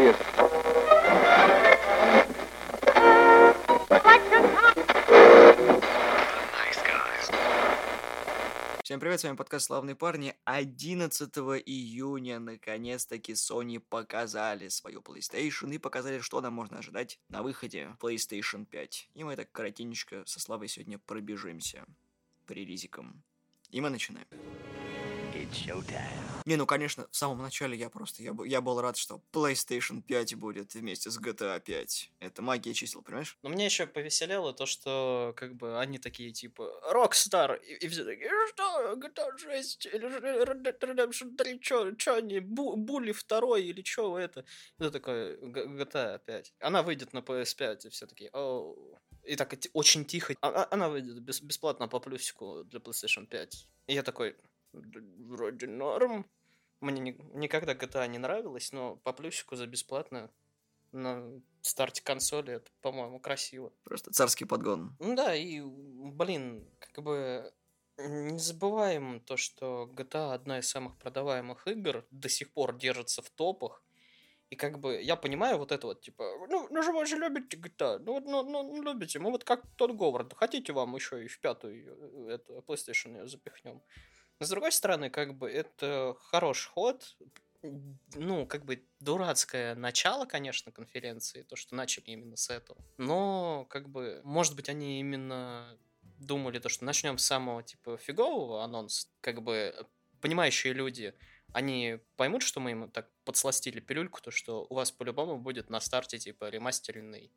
serious. Всем привет, с вами подкаст «Славные парни». 11 июня, наконец-таки, Sony показали свою PlayStation и показали, что нам можно ожидать на выходе PlayStation 5. И мы так коротенечко со Славой сегодня пробежимся преризиком. И мы начинаем. Не, ну конечно, в самом начале я просто, я, я был рад, что PlayStation 5 будет вместе с GTA 5. Это магия чисел, понимаешь? Но меня еще повеселяло то, что как бы они такие типа Rockstar, и, и все такие, «Э, что, GTA 6 или же Red Dead Redemption 3, чё, чё они, Бу- Були 2 или чё это? Это такое, «Г- GTA 5. Она выйдет на PS5, и все такие, оу. И так очень тихо. А- а- Она выйдет бес- бесплатно по плюсику для PlayStation 5. И я такой, «Д- вроде норм. Мне ни- никогда GTA не нравилось, но по плюсику за бесплатно на старте консоли это, по-моему, красиво. Просто царский подгон. Ну да, и, блин, как бы не забываем то, что GTA одна из самых продаваемых игр, до сих пор держится в топах. И как бы я понимаю вот это вот, типа, ну, ну же вы же любите GTA, ну, вот, ну, ну, ну, любите, мы вот как тот Говард, хотите вам еще и в пятую э, это, PlayStation ее запихнем. Но с другой стороны, как бы это хороший ход, ну, как бы дурацкое начало, конечно, конференции, то, что начали именно с этого. Но, как бы, может быть, они именно думали то, что начнем с самого, типа, фигового анонса. Как бы, понимающие люди, они поймут, что мы им так подсластили пилюльку, то, что у вас по-любому будет на старте, типа, ремастеренный,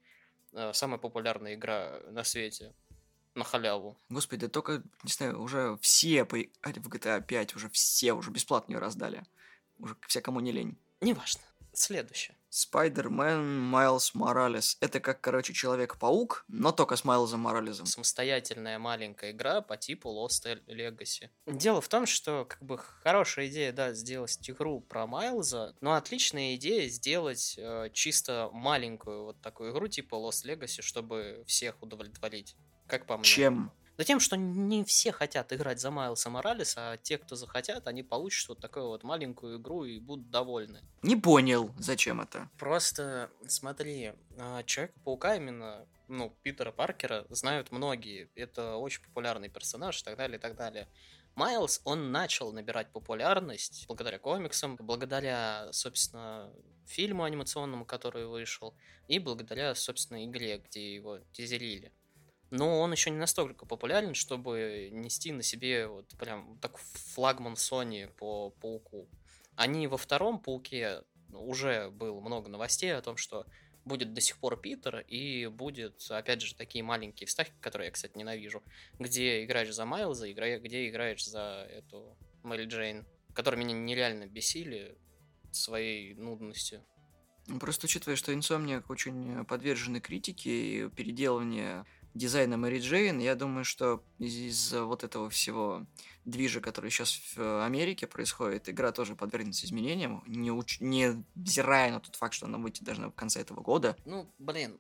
э, самая популярная игра на свете на халяву. Господи, да только, не знаю, уже все поиграли в GTA 5, уже все уже бесплатно ее раздали. Уже все, кому не лень. Неважно. Следующее. Спайдермен Майлз Моралес. Это как, короче, Человек-паук, но только с Майлзом Моралесом. самостоятельная маленькая игра по типу Lost Legacy. Дело в том, что как бы хорошая идея, да, сделать игру про Майлза, но отличная идея сделать э, чисто маленькую вот такую игру типа Lost Legacy, чтобы всех удовлетворить. Как по мне. Чем? Да тем, что не все хотят играть за Майлса Моралеса, а те, кто захотят, они получат вот такую вот маленькую игру и будут довольны. Не понял, зачем это. Просто смотри, а, Человека-паука именно, ну, Питера Паркера знают многие. Это очень популярный персонаж и так далее, и так далее. Майлз, он начал набирать популярность благодаря комиксам, благодаря, собственно, фильму анимационному, который вышел, и благодаря, собственно, игре, где его тизерили. Но он еще не настолько популярен, чтобы нести на себе вот прям так флагман Sony по пауку. Они во втором пауке уже было много новостей о том, что будет до сих пор Питер, и будет, опять же, такие маленькие вставки, которые я, кстати, ненавижу, где играешь за Майлза, игра... где играешь за эту Мэри Джейн, которые меня нереально бесили своей нудностью. Ну, Просто учитывая, что Insomniac очень подвержены критике и переделыванию дизайна Мэри Джейн, я думаю, что из- из-за вот этого всего движа, который сейчас в Америке происходит, игра тоже подвергнется изменениям, не, уч- не взирая на тот факт, что она выйти должна в конце этого года. Ну, блин,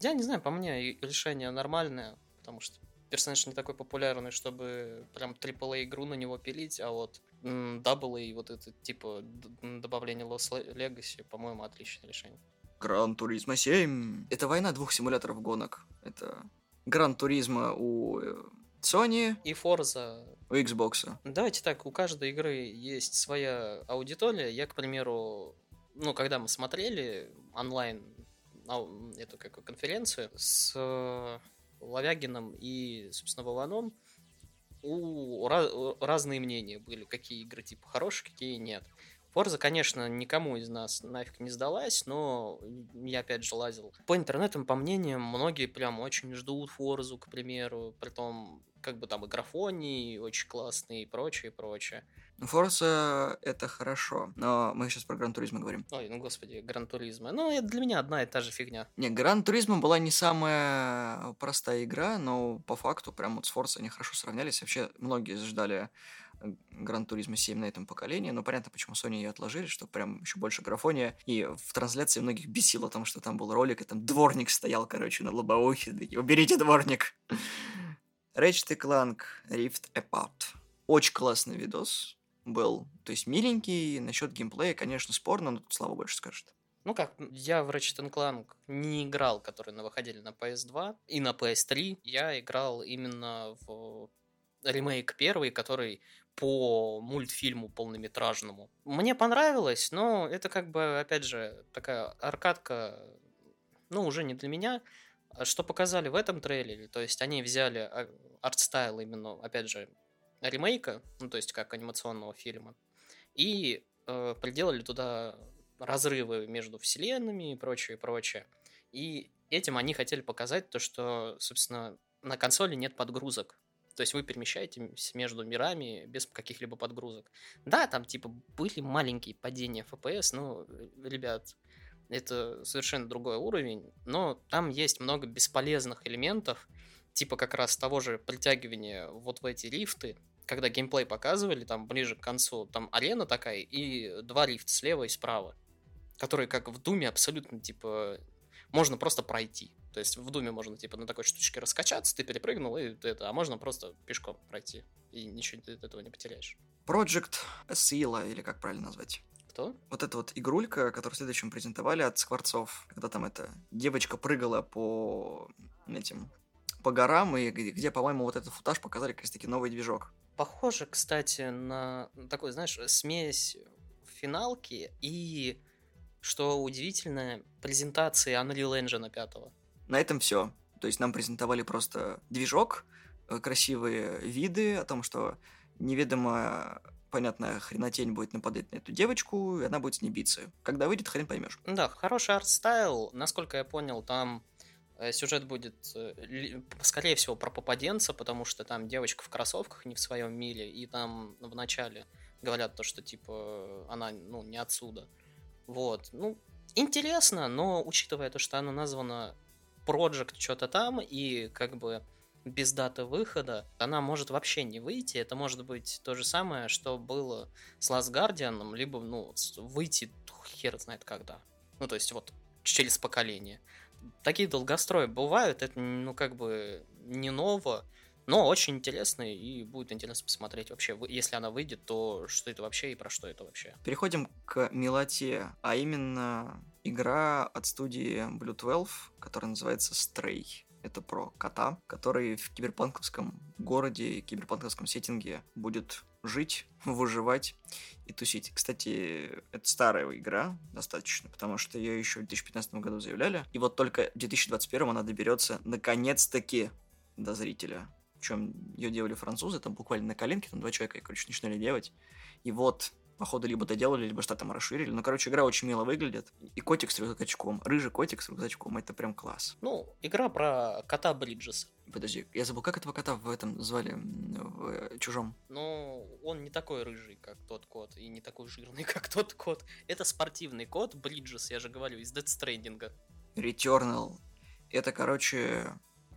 я не знаю, по мне решение нормальное, потому что персонаж не такой популярный, чтобы прям AAA игру на него пилить, а вот Double и вот это типа добавление Lost Le- Legacy, по-моему, отличное решение. Гран Туризма 7. Это война двух симуляторов гонок. Это Гран Туризма у э, Sony, И Forza у Xbox. Давайте так, у каждой игры есть своя аудитория. Я, к примеру, ну, когда мы смотрели онлайн эту как конференцию с э, Ловягином и, собственно, Вованом, у у- разные мнения были, какие игры типа хорошие, какие нет. Forza, конечно, никому из нас нафиг не сдалась, но я опять же лазил. По интернетам, по мнениям, многие прям очень ждут Форзу, к примеру, притом как бы там и графоний очень классный и прочее, и прочее. Forza это хорошо, но мы сейчас про Gran Turismo говорим. Ой, ну господи, Gran Turismo. Ну, это для меня одна и та же фигня. Не, Gran Turismo была не самая простая игра, но по факту прям вот с Forza они хорошо сравнялись. Вообще многие ждали Гран Туризма 7 на этом поколении, но понятно, почему Sony ее отложили, что прям еще больше графония. И в трансляции многих бесило том, что там был ролик, и там дворник стоял, короче, на лобовухе. Такие, уберите дворник. Ratchet Clank Rift Apart. Очень классный видос был. То есть миленький. Насчет геймплея, конечно, спорно, но тут Слава больше скажет. Ну как, я в Ratchet Clank не играл, которые на выходили на PS2 и на PS3. Я играл именно в ремейк первый, который по мультфильму полнометражному. Мне понравилось, но это как бы, опять же, такая аркадка, ну, уже не для меня. А что показали в этом трейлере, то есть они взяли а, артстайл именно, опять же, ремейка, ну, то есть как анимационного фильма, и э, приделали туда разрывы между вселенными и прочее, прочее. И этим они хотели показать то, что, собственно, на консоли нет подгрузок. То есть вы перемещаетесь между мирами без каких-либо подгрузок. Да, там типа были маленькие падения FPS, но, ребят, это совершенно другой уровень, но там есть много бесполезных элементов, типа как раз того же притягивания вот в эти лифты, когда геймплей показывали, там ближе к концу, там арена такая и два лифта слева и справа, которые как в Думе абсолютно типа можно просто пройти. То есть в Думе можно типа на такой штучке раскачаться, ты перепрыгнул и это, а можно просто пешком пройти и ничего от этого не потеряешь. Project Сила, или как правильно назвать? Кто? Вот эта вот игрулька, которую в следующем презентовали от Скворцов, когда там эта девочка прыгала по этим по горам, и где, где по-моему, вот этот футаж показали как раз-таки новый движок. Похоже, кстати, на такой, знаешь, смесь финалки и, что удивительно, презентации Unreal Engine 5. На этом все. То есть нам презентовали просто движок, э, красивые виды о том, что неведомо понятная хренотень будет нападать на эту девочку, и она будет с ней биться. Когда выйдет, хрен поймешь. Да, хороший art style. Насколько я понял, там э, сюжет будет, э, скорее всего, про попаданца, потому что там девочка в кроссовках не в своем мире, и там в начале говорят то, что, типа, она, ну, не отсюда. Вот. Ну, интересно, но учитывая то, что оно названо Project что-то там, и как бы без даты выхода, она может вообще не выйти. Это может быть то же самое, что было с Last Guardian, либо, ну, выйти хер знает когда. Ну, то есть вот через поколение. Такие долгострои бывают, это, ну, как бы не ново, но очень интересно, и будет интересно посмотреть вообще, если она выйдет, то что это вообще и про что это вообще. Переходим к милоте, а именно игра от студии Blue 12, которая называется Stray. Это про кота, который в киберпанковском городе киберпанковском сеттинге будет жить, выживать и тусить. Кстати, это старая игра достаточно, потому что ее еще в 2015 году заявляли. И вот только в 2021 она доберется наконец-таки до зрителя. Причем ее делали французы, там буквально на коленке, там два человека, короче, начинали делать. И вот походу, либо доделали, либо что-то там расширили. Ну, короче, игра очень мило выглядит. И котик с рюкзачком. Рыжий котик с рюкзачком. Это прям класс. Ну, игра про кота Бриджеса. Подожди, я забыл, как этого кота в этом звали, в э, Чужом? Ну, он не такой рыжий, как тот кот, и не такой жирный, как тот кот. Это спортивный кот Бриджес, я же говорю, из Stranding. Returnal. Это, короче...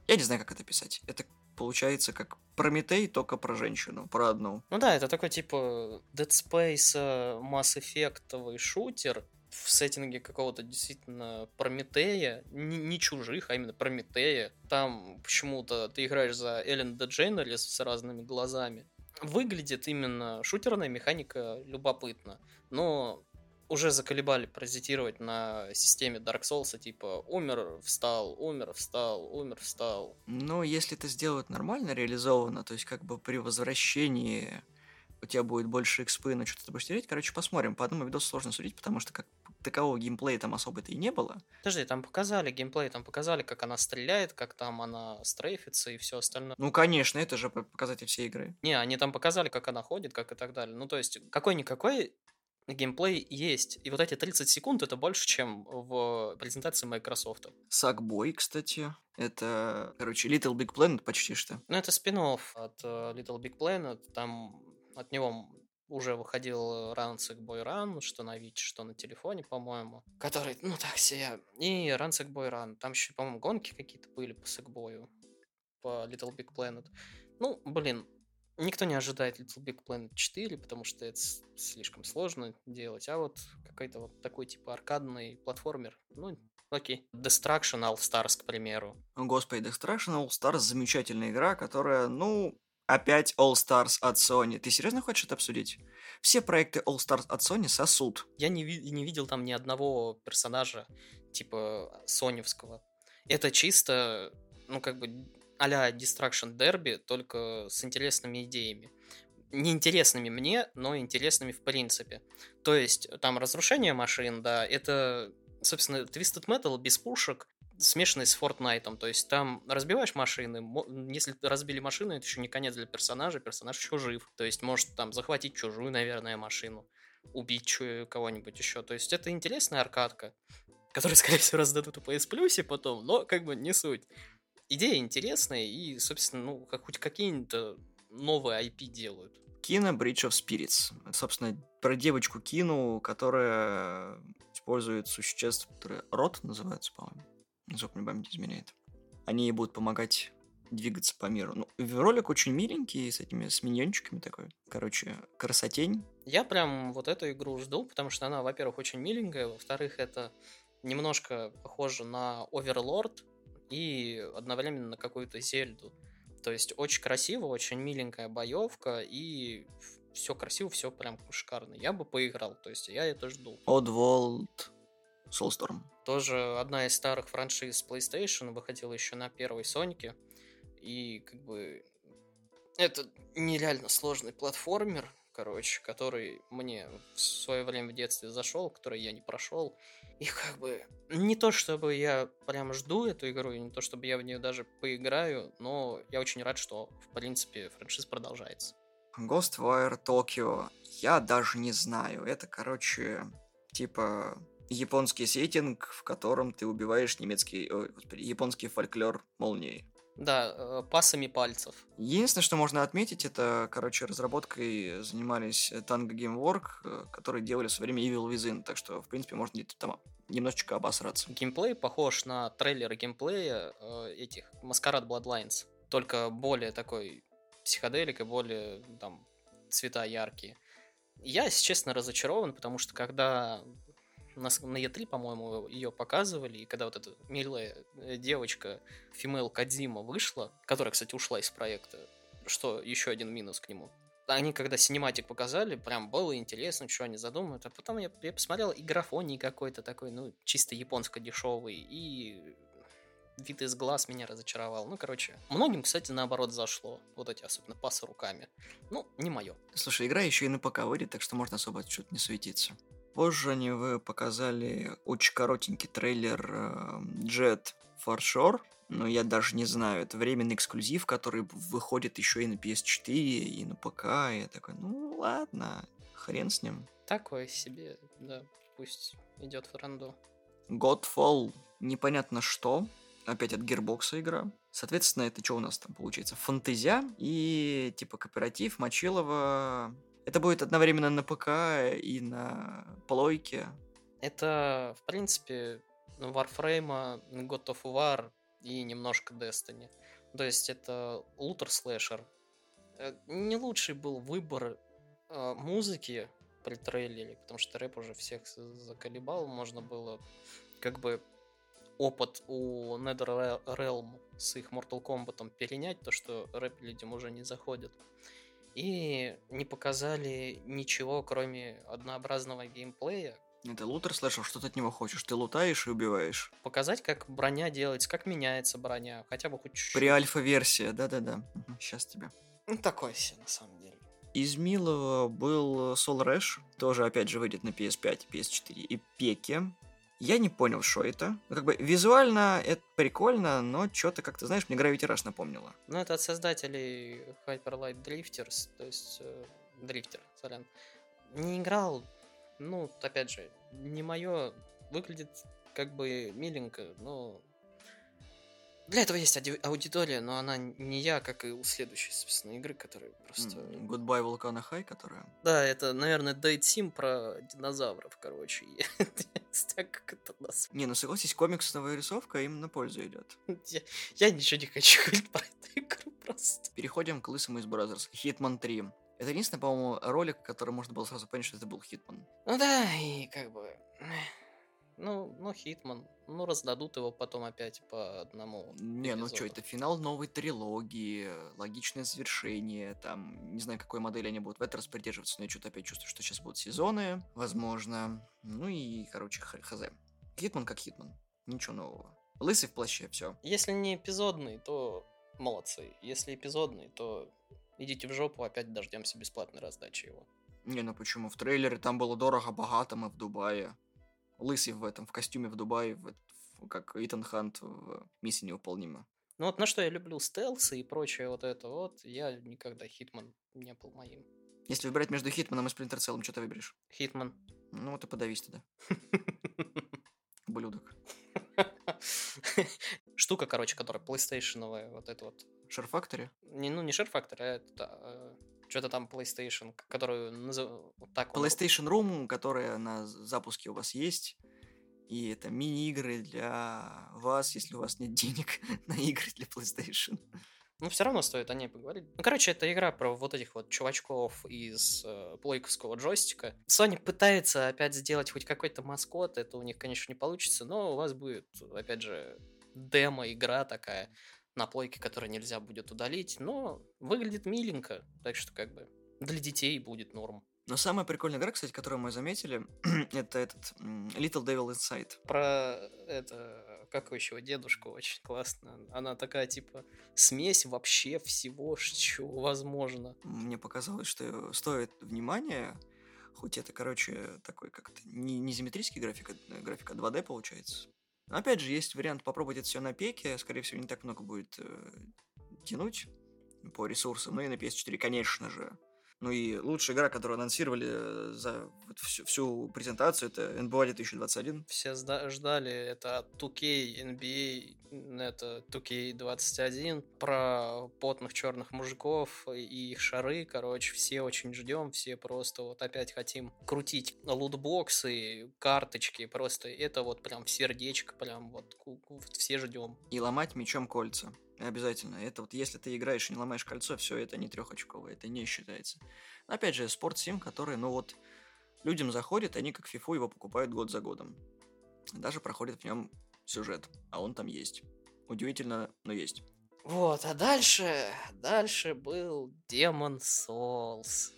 Я не знаю, как это писать. Это получается как Прометей, только про женщину, про одну. Ну да, это такой типа Dead Space Mass Effect шутер в сеттинге какого-то действительно Прометея, не, не чужих, а именно Прометея. Там почему-то ты играешь за Эллен Дедженерис с разными глазами. Выглядит именно шутерная механика любопытно, но уже заколебали паразитировать на системе Dark Souls, типа умер, встал, умер, встал, умер, встал. Ну, если это сделают нормально реализовано, то есть как бы при возвращении у тебя будет больше экспы, но что-то ты будешь терять. Короче, посмотрим. По одному видосу сложно судить, потому что как такового геймплея там особо-то и не было. Подожди, там показали геймплей, там показали, как она стреляет, как там она стрейфится и все остальное. Ну, конечно, это же показатель всей игры. Не, они там показали, как она ходит, как и так далее. Ну, то есть, какой-никакой геймплей есть. И вот эти 30 секунд это больше, чем в презентации Microsoft. Сакбой, кстати. Это, короче, Little Big Planet почти что. Ну, это спин от uh, Little Big Planet. Там от него уже выходил Run Sackboy Run, что на Вич, что на телефоне, по-моему. Который, ну так себе. И Run Sackboy Run. Там еще, по-моему, гонки какие-то были по Sackboy, по Little Big Planet. Ну, блин, Никто не ожидает Little Big Planet 4, потому что это слишком сложно делать, а вот какой-то вот такой типа аркадный платформер, ну, окей. Destruction All Stars, к примеру. Господи, Destruction All Stars замечательная игра, которая, ну, Опять All Stars от Sony. Ты серьезно хочешь это обсудить? Все проекты All Stars от Sony сосут. Я не, ви- не видел там ни одного персонажа, типа, соневского. Это чисто, ну, как бы, а-ля Destruction Derby, только с интересными идеями. Неинтересными мне, но интересными в принципе. То есть, там разрушение машин, да, это, собственно, Twisted Metal без пушек, смешанный с Fortnite. То есть там разбиваешь машины, если разбили машину, это еще не конец для персонажа, персонаж еще жив. То есть может там захватить чужую, наверное, машину, убить кого-нибудь еще. То есть это интересная аркадка, которую, скорее всего, раздадут в PS Plus потом, но как бы не суть. Идея интересная и, собственно, ну, как, хоть какие-то новые IP делают. Кина Bridge of Spirits. Это, собственно, про девочку Кину, которая использует существ, которые рот называются, по-моему. Насколько мне память изменяет. Они ей будут помогать двигаться по миру. Ну, ролик очень миленький, с этими, с миньончиками такой. Короче, красотень. Я прям вот эту игру жду, потому что она, во-первых, очень миленькая, во-вторых, это немножко похоже на Overlord и одновременно на какую-то Зельду. То есть очень красиво, очень миленькая боевка и все красиво, все прям шикарно. Я бы поиграл, то есть я это жду. Oddworld Soulstorm. Тоже одна из старых франшиз PlayStation выходила еще на первой Сонике. И как бы это нереально сложный платформер, короче, который мне в свое время в детстве зашел, который я не прошел. И как бы не то, чтобы я прям жду эту игру, и не то, чтобы я в нее даже поиграю, но я очень рад, что, в принципе, франшиз продолжается. Ghostwire Tokyo. Я даже не знаю. Это, короче, типа японский сеттинг, в котором ты убиваешь немецкий, ой, господи, японский фольклор молнией. Да, э, пасами пальцев. Единственное, что можно отметить, это, короче, разработкой занимались Tango Gamework, э, которые делали в свое время Evil Within, так что, в принципе, можно где-то там немножечко обосраться. Геймплей похож на трейлеры геймплея э, этих Маскарад Bloodlines, только более такой психоделик и более там цвета яркие. Я, если честно, разочарован, потому что когда на, на E3, по-моему, ее показывали, и когда вот эта милая э, девочка Female Кодзима вышла, которая, кстати, ушла из проекта, что еще один минус к нему. Они, когда синематик показали, прям было интересно, что они задумают. А потом я, я посмотрел, и графоний какой-то такой, ну, чисто японско-дешевый, и вид из глаз меня разочаровал. Ну, короче, многим, кстати, наоборот зашло. Вот эти, особенно пасы руками. Ну, не мое. Слушай, игра еще и на ПК выйдет, так что можно особо что-то не суетиться. Позже они вы показали очень коротенький трейлер э, Jet for Shore, но я даже не знаю, это временный эксклюзив, который выходит еще и на PS4, и на ПК, и я такой, ну ладно, хрен с ним. Такое себе, да, пусть идет в рандом. Godfall, непонятно что, опять от Gearbox игра. Соответственно, это что у нас там получается? Фантазия и типа кооператив Мочилова. Это будет одновременно на ПК и на плойке. Это, в принципе, Warframe, God of War и немножко Destiny. То есть это лутер-слэшер. Э, Не лучший был выбор э, музыки при трейлере, потому что рэп уже всех заколебал. Можно было как бы опыт у NetherRealm с их Mortal Kombat перенять, то, что рэп людям уже не заходит. И не показали ничего, кроме однообразного геймплея, Это лутер слэшер, что ты от него хочешь? Ты лутаешь и убиваешь. показать, как броня делается, как меняется броня, хотя бы хоть чуть-чуть. При альфа-версии, да-да-да. Сейчас тебе. Ну, такое себе, на самом деле. Из милого был Soul Rush, тоже опять же выйдет на PS5, PS4 и Пеке. Я не понял, что это. Ну, как бы визуально это прикольно, но что-то как-то, знаешь, мне Gravity Rush напомнило. Ну, это от создателей Hyper Light Drifters, то есть э, Дрифтер, сорян. Не играл, ну, опять же, не мое, выглядит как бы миленько, но... Для этого есть ауди- аудитория, но она не я, как и у следующей, собственно, игры, которая просто... М, Goodbye Volcano High, которая... Да, это, наверное, Date Sim про динозавров, короче. Так как это нас Не, ну согласись, комиксовая рисовка им на пользу идет. Я, я ничего не хочу говорить про эту игру просто. Переходим к лысому из Brothers. Hitman 3. Это единственный, по-моему, ролик, который можно было сразу понять, что это был Hitman. Ну да, и как бы... Ну, ну Хитман. Ну, раздадут его потом опять по одному Не, ну что, эпизоду. это финал новой трилогии, логичное завершение, там, не знаю, какой модели они будут в этот раз придерживаться, но я что-то опять чувствую, что сейчас будут сезоны, возможно. Ну и, короче, хз. Хитман как Хитман, ничего нового. Лысый в плаще, все. Если не эпизодный, то молодцы. Если эпизодный, то идите в жопу, опять дождемся бесплатной раздачи его. Не, ну почему? В трейлере там было дорого-богато, мы в Дубае. Лысый в этом, в костюме в Дубае, в- как Итан Хант в «Миссии невыполнима». Ну вот на что я люблю стелсы и прочее вот это вот, я никогда Хитман не был моим. Если выбирать между Хитманом и Сплинтер Целом, что ты выберешь? Хитман. Ну, вот и подавись тогда, блюдок. Штука, короче, которая PlayStation, вот это вот. Шер Factory? Не, ну, не Factor, а это... что-то там PlayStation, которую назов- так PlayStation Room, которая на запуске у вас есть. И это мини-игры для вас, если у вас нет денег на игры для PlayStation. Ну, все равно стоит о ней поговорить. Ну, короче, это игра про вот этих вот чувачков из э, плойковского джойстика. Sony пытается опять сделать хоть какой-то маскот, это у них, конечно, не получится, но у вас будет, опять же, демо-игра такая на плойке, которую нельзя будет удалить, но выглядит миленько, так что как бы для детей будет норм. Но самая прикольная игра, кстати, которую мы заметили, это этот Little Devil Inside. Про это, как еще, дедушку очень классно. Она такая, типа, смесь вообще всего, чего возможно. Мне показалось, что стоит внимания, хоть это, короче, такой как-то не, не изометрический график, а графика 2D получается. Но опять же, есть вариант попробовать это все на пеке, скорее всего, не так много будет э, тянуть по ресурсам, ну и на PS4, конечно же. Ну и лучшая игра, которую анонсировали э, за вот всю, всю презентацию, это NBA 2021. Все сда- ждали это 2K, NBA, это 2K21, про потных черных мужиков и их шары, короче, все очень ждем, все просто вот опять хотим крутить лутбоксы, карточки, просто это вот прям в сердечко, прям вот все ждем. И ломать мечом кольца. Обязательно. Это вот если ты играешь и не ломаешь кольцо, все, это не трехочковое, это не считается. Опять же, спорт сим, который, ну вот, людям заходит, они как фифу его покупают год за годом. Даже проходит в нем сюжет, а он там есть. Удивительно, но есть. Вот, а дальше, дальше был Demon Souls.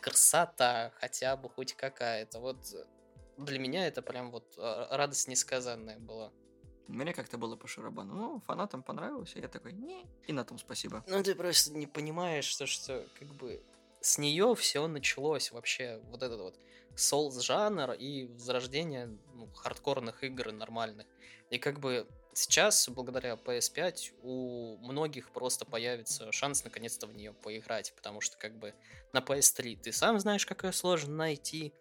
Красота, хотя бы хоть какая-то. Вот э, для меня это прям вот э, радость несказанная была. Мне как-то было по шарабану. Ну, фанатам понравилось, а я такой, не. И на том спасибо. Ну, ты просто не понимаешь, что, что как бы с нее все началось вообще, вот этот вот Souls жанр и возрождение ну, хардкорных игр нормальных. И как бы сейчас, благодаря PS5, у многих просто появится шанс наконец-то в нее поиграть, потому что как бы на PS3 ты сам знаешь, как ее сложно найти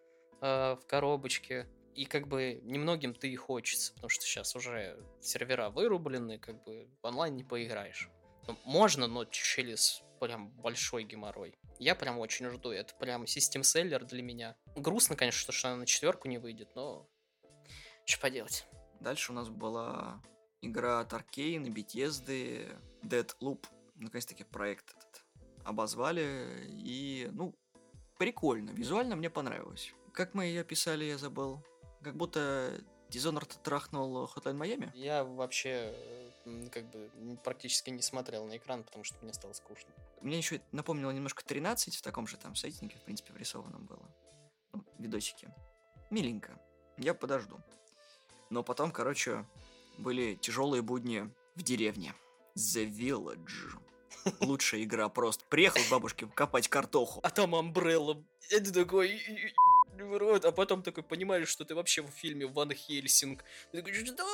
э, в коробочке, и как бы немногим ты и хочется, потому что сейчас уже сервера вырублены, как бы онлайн не поиграешь. Ну, Можно, но через прям большой геморрой. Я прям очень жду. Это прям систем-селлер для меня. Грустно, конечно, что, она на четверку не выйдет, но что поделать. Дальше у нас была игра от Arkane, Bethesda, Deadloop. Наконец-таки проект этот обозвали. И, ну, прикольно. Визуально мне понравилось. Как мы ее писали, я забыл. Как будто Dishonored трахнул Hotline Miami. Я вообще э, как бы практически не смотрел на экран, потому что мне стало скучно. Мне еще это напомнило немножко 13 в таком же там сеттинге, в принципе, врисованном было. Ну, видосики. Миленько. Я подожду. Но потом, короче, были тяжелые будни в деревне. The Village. Лучшая игра просто. Приехал к бабушке копать картоху. А там Амбрелла. Это такой... рот, а потом такой понимаешь, что ты вообще в фильме Ван Хельсинг. Ты такой, что?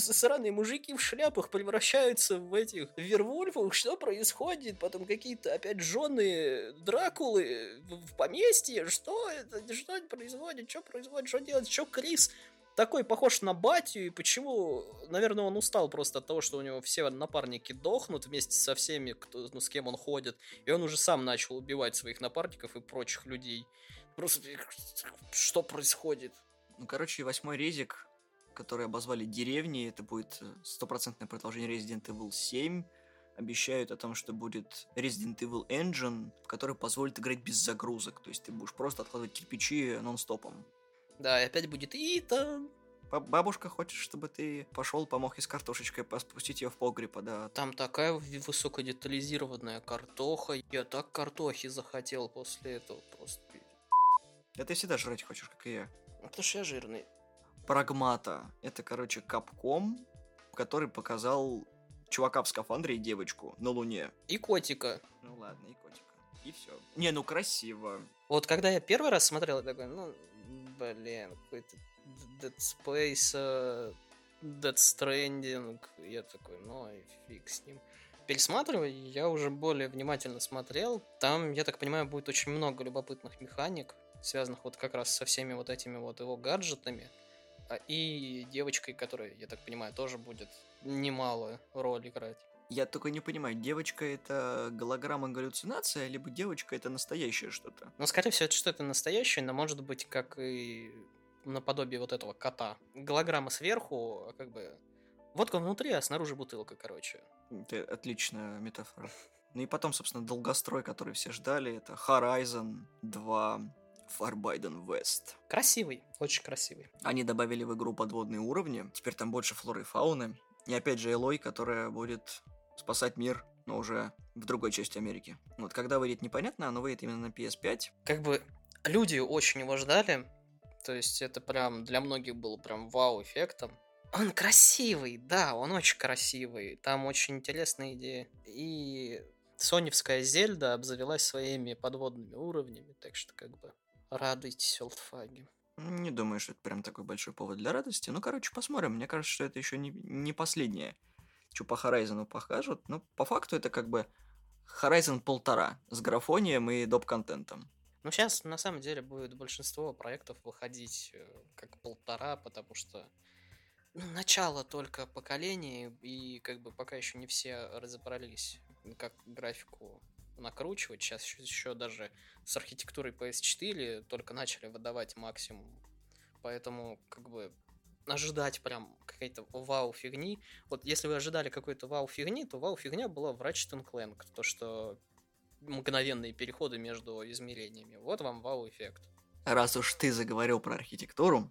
Сраные мужики в шляпах превращаются в этих вервольфов, что происходит? Потом какие-то опять жены Дракулы в поместье, что это, что это происходит, что происходит, что делать, что Крис такой похож на батю, и почему, наверное, он устал просто от того, что у него все напарники дохнут вместе со всеми, кто, ну, с кем он ходит, и он уже сам начал убивать своих напарников и прочих людей. Просто что происходит? Ну, короче, восьмой резик, который обозвали деревней, это будет э, стопроцентное продолжение Resident Evil 7. Обещают о том, что будет Resident Evil Engine, который позволит играть без загрузок. То есть ты будешь просто откладывать кирпичи нон-стопом. Да, и опять будет Итан. Ба- Бабушка хочет, чтобы ты пошел, помог ей с картошечкой, спустить ее в погреб, да. Там такая высокодетализированная картоха. Я так картохи захотел после этого просто. Да ты всегда жрать хочешь, как и я. Это ж я жирный. Прагмата. Это, короче, капком, который показал чувака в скафандре и девочку на Луне. И котика. Ну ладно, и котика. И все. Не, ну красиво. Вот когда я первый раз смотрел, я такой, ну, блин, какой-то Dead Space, э, Dead Stranding. Я такой, ну и фиг с ним. Пересматривая, я уже более внимательно смотрел. Там, я так понимаю, будет очень много любопытных механик, связанных вот как раз со всеми вот этими вот его гаджетами. А, И девочкой, которая, я так понимаю, тоже будет немалую роль играть. Я только не понимаю, девочка это голограмма галлюцинация, либо девочка это настоящее что-то? Но, скорее всего, это что-то настоящее, но может быть, как и наподобие вот этого кота. Голограмма сверху, а как бы... Водка внутри, а снаружи бутылка, короче. Это отличная метафора. Ну и потом, собственно, долгострой, который все ждали, это Horizon 2 Forbidden West. Красивый, очень красивый. Они добавили в игру подводные уровни, теперь там больше флоры и фауны. И опять же Элой, которая будет спасать мир, но уже в другой части Америки. Вот когда выйдет непонятно, оно выйдет именно на PS5. Как бы люди очень его ждали, то есть это прям для многих был прям вау-эффектом. Он красивый, да, он очень красивый, там очень интересные идеи. И соневская Зельда обзавелась своими подводными уровнями, так что как бы радуйтесь, олдфаги. Не думаю, что это прям такой большой повод для радости. Ну, короче, посмотрим. Мне кажется, что это еще не, не последнее, что по Horizon покажут. Но по факту это как бы Horizon полтора с графонием и доп-контентом. Ну, сейчас, на самом деле, будет большинство проектов выходить э, как полтора, потому что ну, начало только поколения, и как бы пока еще не все разобрались, как графику накручивать. Сейчас еще, еще даже с архитектурой PS4 только начали выдавать максимум. Поэтому, как бы, ожидать прям какой-то вау-фигни. Вот если вы ожидали какой-то вау-фигни, то вау-фигня была в Ratchet Clank. То, что мгновенные переходы между измерениями. Вот вам вау-эффект. Раз уж ты заговорил про архитектуру,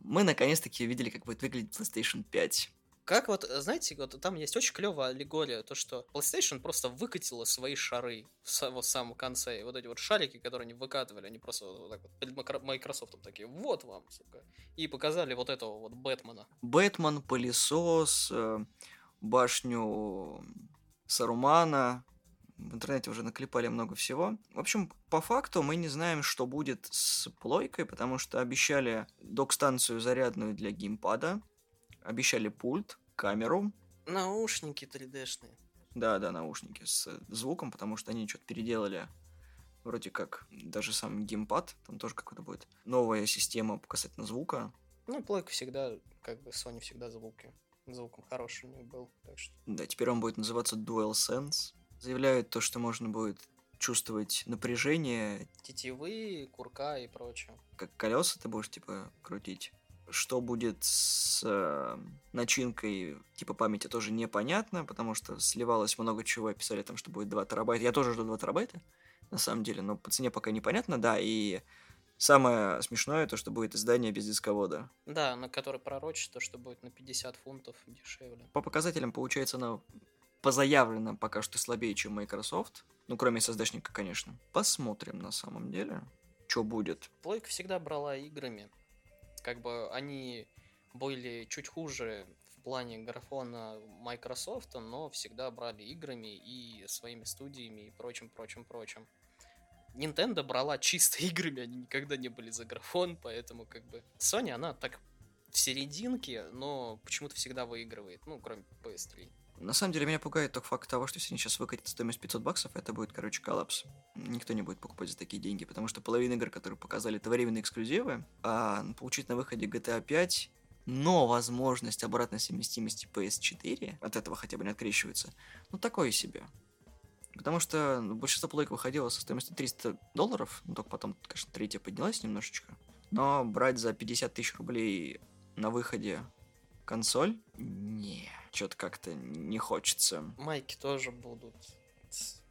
мы наконец-таки увидели, как будет выглядеть PlayStation 5. Как вот, знаете, вот там есть очень клевая аллегория, то, что PlayStation просто выкатила свои шары в, са- вот в самом конце. И вот эти вот шарики, которые они выкатывали, они просто вот так вот перед Microsoft такие, вот вам, сука. И показали вот этого вот Бэтмена. Бэтмен, пылесос, э, башню Сарумана. В интернете уже наклепали много всего. В общем, по факту мы не знаем, что будет с плойкой, потому что обещали док-станцию зарядную для геймпада, обещали пульт, камеру, Наушники 3D-шные. да-да, наушники с звуком, потому что они что-то переделали. Вроде как даже сам геймпад, там тоже какой-то будет новая система касательно звука. Ну, плойка всегда, как бы Sony всегда звуки. Звуком хороший у них был, так что... Да, теперь он будет называться DualSense. Заявляют то, что можно будет чувствовать напряжение, Тетивы, курка и прочее. как колеса ты будешь, типа, крутить. Что будет с э, начинкой, типа, памяти тоже непонятно, потому что сливалось много чего, писали там, что будет 2 терабайта. Я тоже жду 2 терабайта, на самом деле, но по цене пока непонятно, да, и самое смешное, то, что будет издание без дисковода. Да, на который пророчит то, что будет на 50 фунтов дешевле. По показателям, получается, она по заявленным пока что слабее, чем Microsoft. Ну, кроме SSD-шника, конечно. Посмотрим на самом деле, что будет. Плойка всегда брала играми. Как бы они были чуть хуже в плане графона Microsoft, но всегда брали играми и своими студиями и прочим, прочим, прочим. Nintendo брала чисто играми, они никогда не были за графон, поэтому как бы... Sony, она так в серединке, но почему-то всегда выигрывает, ну, кроме PS3. На самом деле, меня пугает тот факт того, что если они сейчас выкатят стоимость 500 баксов, это будет, короче, коллапс. Никто не будет покупать за такие деньги, потому что половина игр, которые показали, это временные эксклюзивы, а получить на выходе GTA 5 но возможность обратной совместимости PS4 от этого хотя бы не открещивается, ну такое себе. Потому что ну, большинство плойк выходило со стоимостью 300 долларов, ну только потом, конечно, третья поднялась немножечко. Но брать за 50 тысяч рублей на выходе консоль, не, что-то как-то не хочется. Майки тоже будут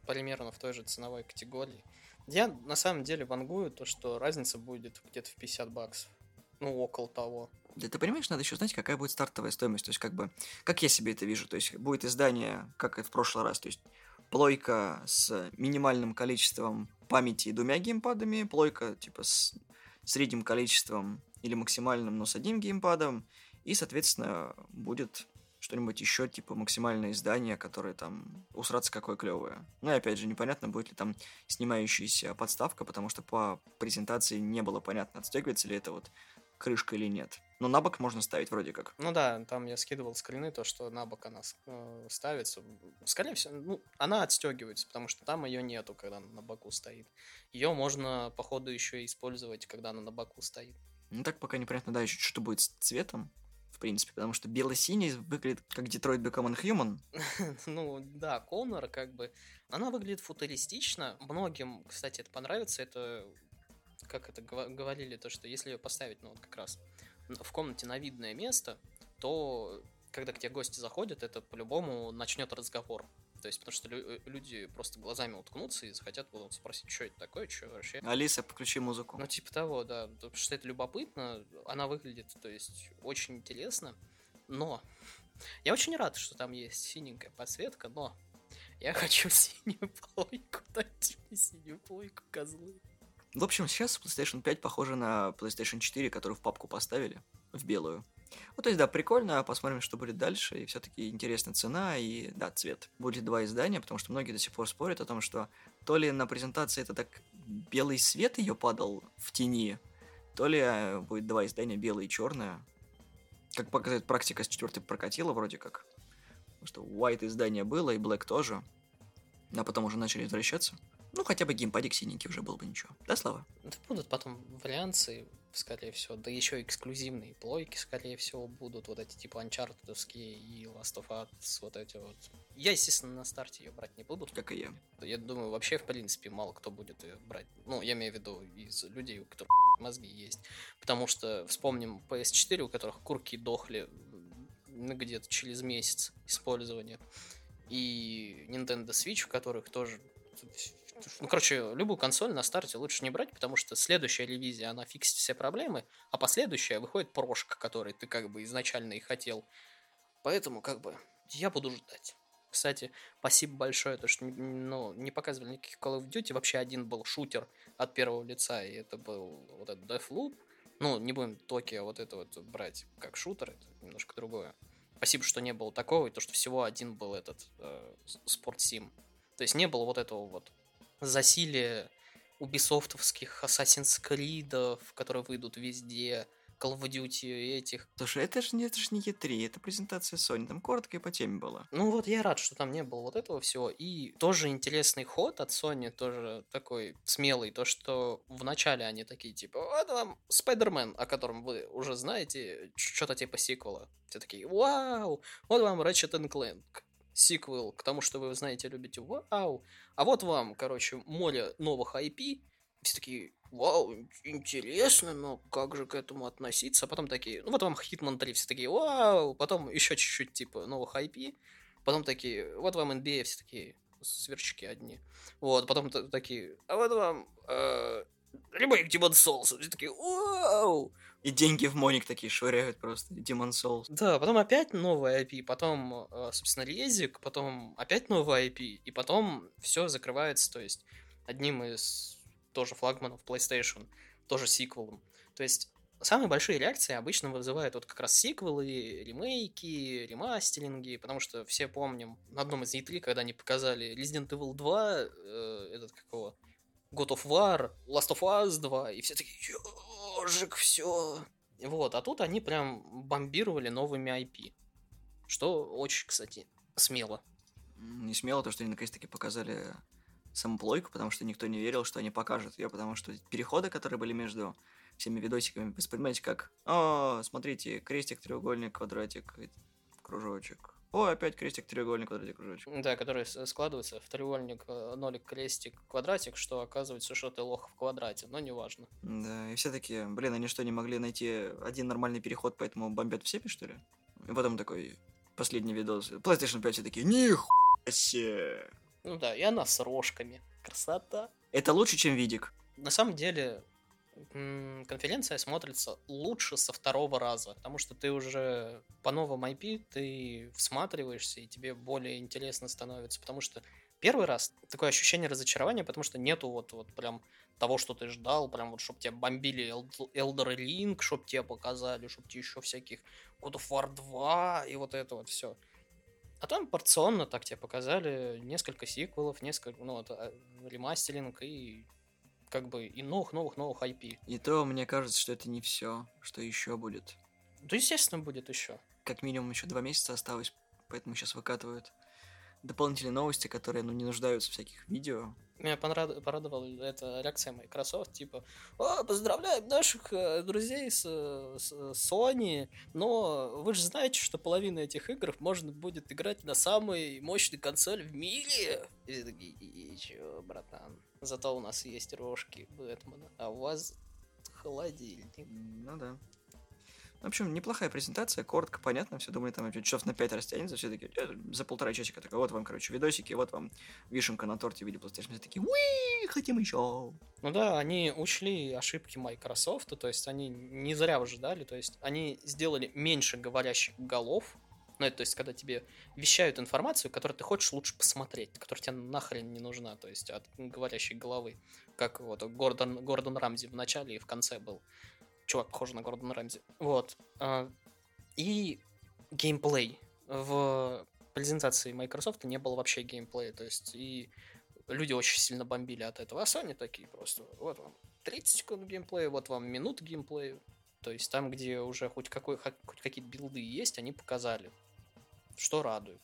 примерно в той же ценовой категории. Я на самом деле вангую то, что разница будет где-то в 50 баксов. Ну, около того. Да ты понимаешь, надо еще знать, какая будет стартовая стоимость. То есть, как бы, как я себе это вижу. То есть, будет издание, как и в прошлый раз. То есть, плойка с минимальным количеством памяти и двумя геймпадами, плойка, типа, с средним количеством или максимальным, но с одним геймпадом, и, соответственно, будет что-нибудь еще, типа максимальное издание, которое там усраться какое клевое. Ну и опять же, непонятно, будет ли там снимающаяся подставка, потому что по презентации не было понятно, отстегивается ли это вот крышка или нет. Но на бок можно ставить вроде как. Ну да, там я скидывал скрины, то, что на бок она э, ставится. Скорее всего, ну, она отстегивается, потому что там ее нету, когда она на боку стоит. Ее можно, походу, еще использовать, когда она на боку стоит. Ну так пока непонятно, да, еще что будет с цветом, в принципе, потому что бело-синий выглядит как Детройт Become Human. ну да, Конор как бы, она выглядит футуристично. Многим, кстати, это понравится. Это как это говорили, то, что если ее поставить, ну вот как раз в комнате на видное место, то когда к тебе гости заходят, это по-любому начнет разговор. То есть, потому что лю- люди просто глазами уткнутся и захотят будут спросить, что это такое, что вообще. Алиса, включи музыку. Ну, типа того, да. Потому что это любопытно, она выглядит, то есть, очень интересно. Но я очень рад, что там есть синенькая подсветка, но я хочу синюю плойку, дайте мне синюю плойку, козлы. В общем, сейчас PlayStation 5 похожа на PlayStation 4, которую в папку поставили, в белую. Ну, то есть, да, прикольно, посмотрим, что будет дальше, и все-таки интересная цена, и, да, цвет. Будет два издания, потому что многие до сих пор спорят о том, что то ли на презентации это так белый свет ее падал в тени, то ли э, будет два издания, белое и черное. Как показывает практика с четвертой прокатила вроде как. Потому что white издание было, и black тоже. А потом уже начали возвращаться. Ну, хотя бы геймпадик синенький уже был бы ничего. Да, Слава? Да будут потом варианты, скорее всего. Да еще эксклюзивные плойки, скорее всего, будут. Вот эти типа Uncharted и Last of Us, вот эти вот. Я, естественно, на старте ее брать не буду. Как и я. Я думаю, вообще, в принципе, мало кто будет ее брать. Ну, я имею в виду из людей, у которых мозги есть. Потому что, вспомним PS4, у которых курки дохли где-то через месяц использования. И Nintendo Switch, у которых тоже ну, короче, любую консоль на старте лучше не брать, потому что следующая ревизия, она фиксит все проблемы, а последующая выходит прошка, который ты как бы изначально и хотел. Поэтому, как бы, я буду ждать. Кстати, спасибо большое, то что ну, не показывали никаких Call of Duty. Вообще один был шутер от первого лица, и это был вот этот Deathloop. Ну, не будем Токио вот это вот брать как шутер, это немножко другое. Спасибо, что не было такого, и то, что всего один был этот э, Sim. То есть не было вот этого вот засилие убисофтовских Assassin's Creed, которые выйдут везде, Call of Duty этих. Слушай, это же, это же не E3, это презентация Sony, там коротко и по теме было. Ну вот я рад, что там не было вот этого всего. И тоже интересный ход от Sony, тоже такой смелый, то, что вначале они такие, типа, вот вам Спайдермен, о котором вы уже знаете, что-то типа сиквела. Все такие, вау, вот вам Ratchet Clank сиквел к тому, что вы знаете, любите, вау. А вот вам, короче, море новых IP. Все такие, вау, интересно, но как же к этому относиться? А потом такие, ну вот вам Hitman 3, все такие, вау. Потом еще чуть-чуть, типа, новых IP. Потом такие, вот вам NBA, все такие, сверчки одни. Вот, потом такие, а вот вам э, ремейк Demon Souls. Все такие, вау. И деньги в Моник такие швыряют просто, Demon Souls. Да, потом опять новый IP, потом, э, собственно, резик, потом опять новый IP, и потом все закрывается, то есть одним из тоже флагманов PlayStation, тоже сиквелом. То есть самые большие реакции обычно вызывают вот как раз сиквелы, ремейки, ремастеринги, потому что все помним на одном из E3, когда они показали Resident Evil 2, э, этот какого, God of War, Last of Us 2, и все такие, ежик, все. Вот, а тут они прям бомбировали новыми IP. Что очень, кстати, смело. Не смело то, что они наконец-таки показали саму плойку, потому что никто не верил, что они покажут ее, потому что переходы, которые были между всеми видосиками, воспринимаете как «О, смотрите, крестик, треугольник, квадратик, кружочек». О, опять крестик, треугольник, квадратик, кружочек. Да, который складывается в треугольник, э, нолик, крестик, квадратик, что оказывается, что ты лох в квадрате, но неважно. Да, и все таки блин, они что, не могли найти один нормальный переход, поэтому бомбят в себе, что ли? И потом такой последний видос. PlayStation 5 все такие, нихуя себе! Ну да, и она с рожками. Красота. Это лучше, чем видик. На самом деле, конференция смотрится лучше со второго раза, потому что ты уже по новому IP, ты всматриваешься, и тебе более интересно становится, потому что первый раз такое ощущение разочарования, потому что нету вот, вот прям того, что ты ждал, прям вот, чтобы тебя бомбили Eld- Elder Ring, чтобы тебе показали, чтобы тебе еще всяких God of War 2 и вот это вот все. А там порционно так тебе показали несколько сиквелов, несколько, ну, вот, а, ремастеринг и как бы и новых-новых-новых IP. И то мне кажется, что это не все, что еще будет. Да, естественно, будет еще. Как минимум еще два месяца осталось, поэтому сейчас выкатывают дополнительные новости, которые, ну, не нуждаются в всяких видео. Меня понрад- порадовала эта реакция Microsoft, типа, «О, поздравляем наших э, друзей с, с Sony, но вы же знаете, что половина этих игр можно будет играть на самой мощной консоли в мире. И все такие, и чё, братан? Зато у нас есть рожки Бэтмена, а у вас холодильник. Ну да. В общем, неплохая презентация, коротко, понятно, все думали, там часов на 5 растянется, все таки «Э, за полтора часика такой, вот вам, короче, видосики, вот вам вишенка на торте в виде PlayStation. Все такие, уи, хотим еще. Ну да, они учли ошибки Microsoft, то есть они не зря ждали, то есть они сделали меньше говорящих голов, ну, это, то есть, когда тебе вещают информацию, которую ты хочешь лучше посмотреть, которая тебе нахрен не нужна, то есть, от говорящей головы. Как вот Гордон, Гордон Рамзи в начале и в конце был. Чувак, похож на Гордона Рамзи. Вот. А, И геймплей. В презентации Microsoft не было вообще геймплея, то есть, и люди очень сильно бомбили от этого. А Sony такие просто, вот вам 30 секунд геймплея, вот вам минут геймплея. То есть там, где уже хоть, какой, хоть какие-то билды есть, они показали. Что радует.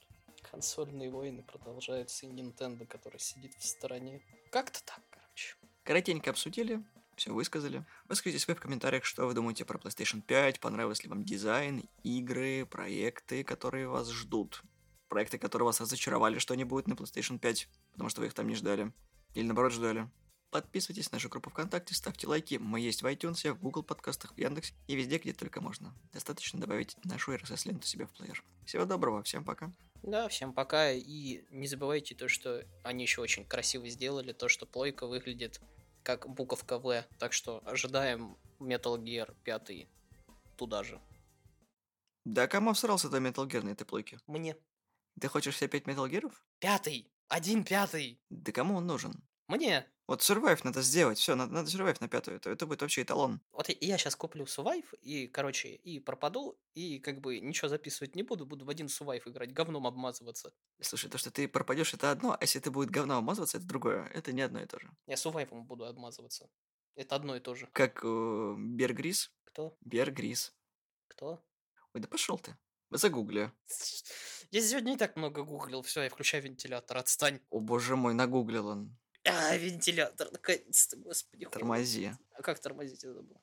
Консольные войны продолжаются, и Nintendo, который сидит в стороне. Как-то так, короче. Коротенько обсудили, все высказали. Выскажите свои в комментариях, что вы думаете про PlayStation 5, понравился ли вам дизайн, игры, проекты, которые вас ждут. Проекты, которые вас разочаровали, что они будут на PlayStation 5, потому что вы их там не ждали. Или наоборот ждали. Подписывайтесь на нашу группу ВКонтакте, ставьте лайки. Мы есть в iTunes, в Google подкастах, в Яндексе и везде, где только можно. Достаточно добавить нашу RSS-ленту себе в плеер. Всего доброго, всем пока. Да, всем пока. И не забывайте то, что они еще очень красиво сделали, то, что плойка выглядит как буковка В. Так что ожидаем Metal Gear 5 туда же. Да кому всрался до Metal Gear на этой плойке? Мне. Ты хочешь все пять Metal Gear'ов? Пятый! Один пятый! Да кому он нужен? Мне! Вот Survive надо сделать, все, надо, надо Survive на пятую, это, это будет вообще эталон. Вот я- я сейчас куплю Сувайв и, короче, и пропаду, и как бы ничего записывать не буду, буду в один Сувайв играть, говном обмазываться. Слушай, то, что ты пропадешь, это одно, а если ты будет говно обмазываться, это другое. Это не одно и то же. Я Сувайвом буду обмазываться. Это одно и то же. Как э, Бергрис. Кто? Бергрис. Кто? Ой, да пошел ты. Загугли. Я сегодня не так много гуглил, все, я включаю вентилятор, отстань. О боже мой, нагуглил он. А, вентилятор, наконец-то, господи. хуй. Тормози. А как тормозить, я забыл.